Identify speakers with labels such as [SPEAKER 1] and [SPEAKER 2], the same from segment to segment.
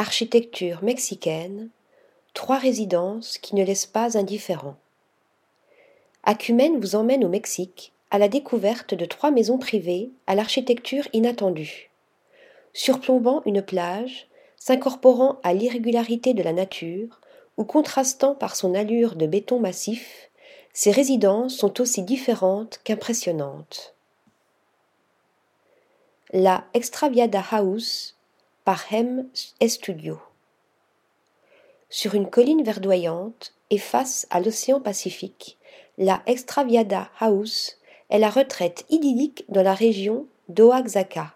[SPEAKER 1] architecture mexicaine, trois résidences qui ne laissent pas indifférents. Acumen vous emmène au Mexique à la découverte de trois maisons privées à l'architecture inattendue. Surplombant une plage, s'incorporant à l'irrégularité de la nature, ou contrastant par son allure de béton massif, ces résidences sont aussi différentes qu'impressionnantes. La Extraviada House par Hem Studio. Sur une colline verdoyante et face à l'océan Pacifique, la Extraviada House est la retraite idyllique dans la région d'Oaxaca.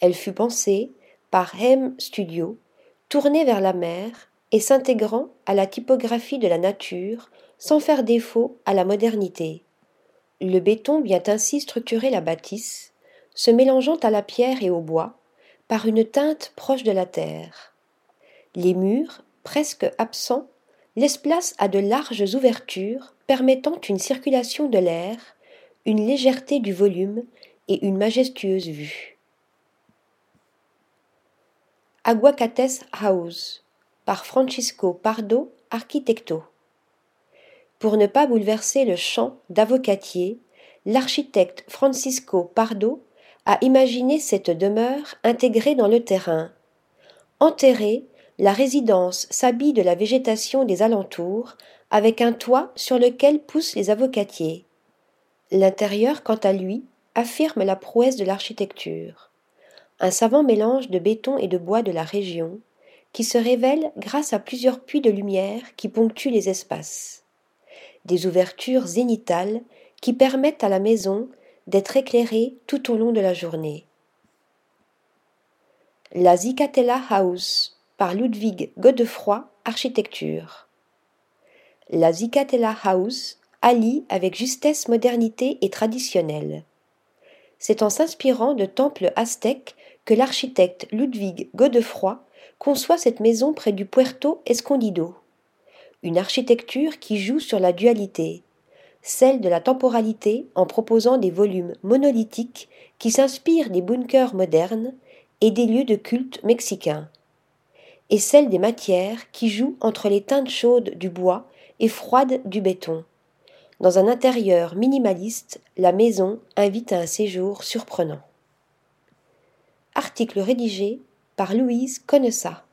[SPEAKER 1] Elle fut pensée par Hem Studio, tournée vers la mer et s'intégrant à la typographie de la nature sans faire défaut à la modernité. Le béton vient ainsi structurer la bâtisse, se mélangeant à la pierre et au bois, par une teinte proche de la terre. Les murs, presque absents, laissent place à de larges ouvertures permettant une circulation de l'air, une légèreté du volume et une majestueuse vue. Aguacates House par Francisco Pardo Arquitecto. Pour ne pas bouleverser le champ d'avocatier, l'architecte Francisco Pardo a imaginé cette demeure intégrée dans le terrain. Enterrée, la résidence s'habille de la végétation des alentours, avec un toit sur lequel poussent les avocatiers. L'intérieur, quant à lui, affirme la prouesse de l'architecture. Un savant mélange de béton et de bois de la région, qui se révèle grâce à plusieurs puits de lumière qui ponctuent les espaces. Des ouvertures zénitales qui permettent à la maison d'être éclairée tout au long de la journée. La Zicatella House par Ludwig Godefroy Architecture. La Zicatella House allie avec justesse modernité et traditionnelle. C'est en s'inspirant de temples aztèques que l'architecte Ludwig Godefroy conçoit cette maison près du Puerto Escondido. Une architecture qui joue sur la dualité, celle de la temporalité en proposant des volumes monolithiques qui s'inspirent des bunkers modernes et des lieux de culte mexicains, et celle des matières qui jouent entre les teintes chaudes du bois et froides du béton. Dans un intérieur minimaliste, la maison invite à un séjour surprenant. Article rédigé par Louise Connessa.